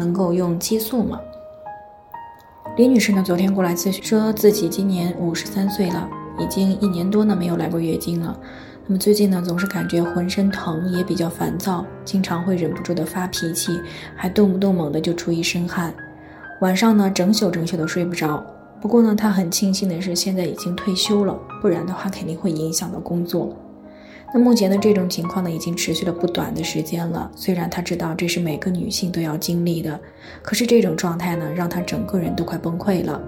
能够用激素吗？李女士呢，昨天过来咨询，说自己今年五十三岁了，已经一年多呢没有来过月经了。那么最近呢，总是感觉浑身疼，也比较烦躁，经常会忍不住的发脾气，还动不动猛的就出一身汗。晚上呢，整宿整宿的睡不着。不过呢，她很庆幸的是，现在已经退休了，不然的话肯定会影响到工作。那目前的这种情况呢，已经持续了不短的时间了。虽然他知道这是每个女性都要经历的，可是这种状态呢，让他整个人都快崩溃了。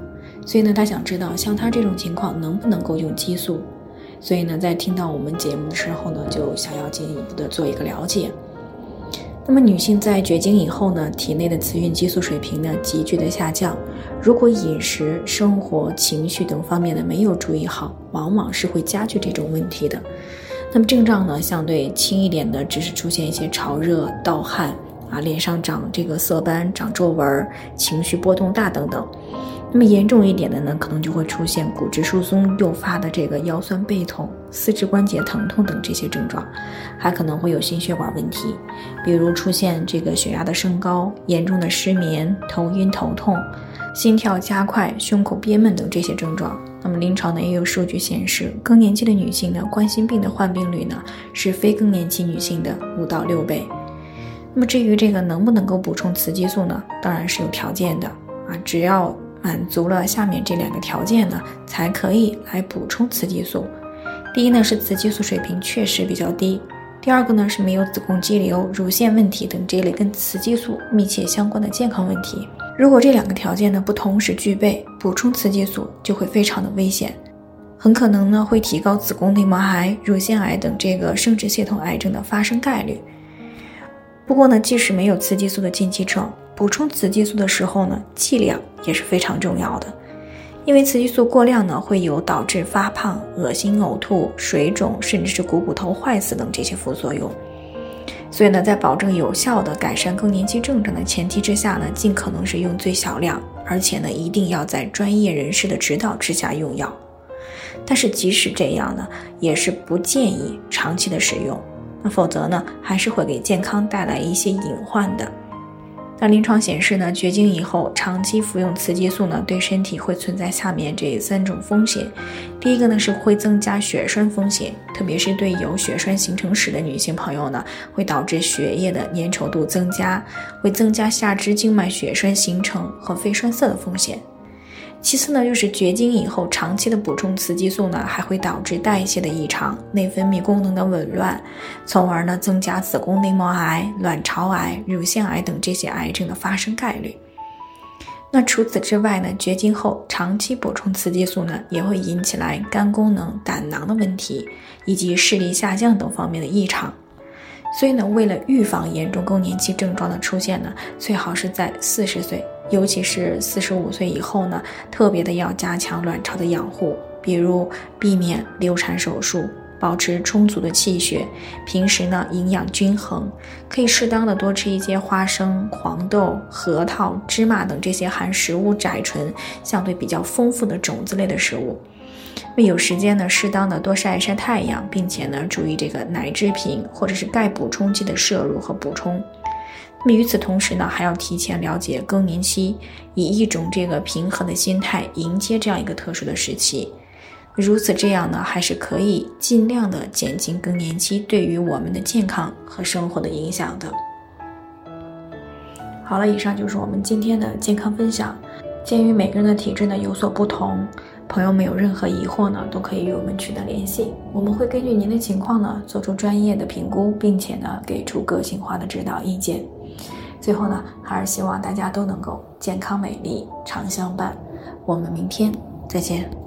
所以呢，他想知道像他这种情况能不能够用激素。所以呢，在听到我们节目的时候呢，就想要进一步的做一个了解。那么女性在绝经以后呢，体内的雌孕激素水平呢急剧的下降。如果饮食、生活、情绪等方面呢没有注意好，往往是会加剧这种问题的。那么症状呢，相对轻一点的，只是出现一些潮热、盗汗啊，脸上长这个色斑、长皱纹、情绪波动大等等。那么严重一点的呢，可能就会出现骨质疏松诱发的这个腰酸背痛、四肢关节疼痛等这些症状，还可能会有心血管问题，比如出现这个血压的升高、严重的失眠、头晕头痛、心跳加快、胸口憋闷等这些症状。那么临床呢也有数据显示，更年期的女性呢，冠心病的患病率呢是非更年期女性的五到六倍。那么至于这个能不能够补充雌激素呢？当然是有条件的啊，只要满足了下面这两个条件呢，才可以来补充雌激素。第一呢是雌激素水平确实比较低，第二个呢是没有子宫肌瘤、乳腺问题等这类跟雌激素密切相关的健康问题。如果这两个条件呢不同时具备，补充雌激素就会非常的危险，很可能呢会提高子宫内膜癌、乳腺癌等这个生殖系统癌症的发生概率。不过呢，即使没有雌激素的禁忌症，补充雌激素的时候呢，剂量也是非常重要的，因为雌激素过量呢会有导致发胖、恶心、呕吐、水肿，甚至是股骨头坏死等这些副作用。所以呢，在保证有效的改善更年期症状的前提之下呢，尽可能是用最小量，而且呢，一定要在专业人士的指导之下用药。但是即使这样呢，也是不建议长期的使用，那否则呢，还是会给健康带来一些隐患的。那临床显示呢，绝经以后长期服用雌激素呢，对身体会存在下面这三种风险。第一个呢是会增加血栓风险，特别是对有血栓形成史的女性朋友呢，会导致血液的粘稠度增加，会增加下肢静脉血栓形成和肺栓塞的风险。其次呢，就是绝经以后长期的补充雌激素呢，还会导致代谢的异常、内分泌功能的紊乱，从而呢增加子宫内膜癌、卵巢癌、乳腺癌等这些癌症的发生概率。那除此之外呢，绝经后长期补充雌激素呢，也会引起来肝功能、胆囊的问题，以及视力下降等方面的异常。所以呢，为了预防严重更年期症状的出现呢，最好是在四十岁。尤其是四十五岁以后呢，特别的要加强卵巢的养护，比如避免流产手术，保持充足的气血，平时呢营养均衡，可以适当的多吃一些花生、黄豆、核桃、芝麻等这些含食物甾醇相对比较丰富的种子类的食物。那有时间呢，适当的多晒一晒太阳，并且呢注意这个奶制品或者是钙补充剂的摄入和补充。那么与此同时呢，还要提前了解更年期，以一种这个平和的心态迎接这样一个特殊的时期。如此这样呢，还是可以尽量的减轻更年期对于我们的健康和生活的影响的。好了，以上就是我们今天的健康分享。鉴于每个人的体质呢有所不同，朋友们有任何疑惑呢，都可以与我们取得联系，我们会根据您的情况呢做出专业的评估，并且呢给出个性化的指导意见。最后呢，还是希望大家都能够健康美丽常相伴。我们明天再见。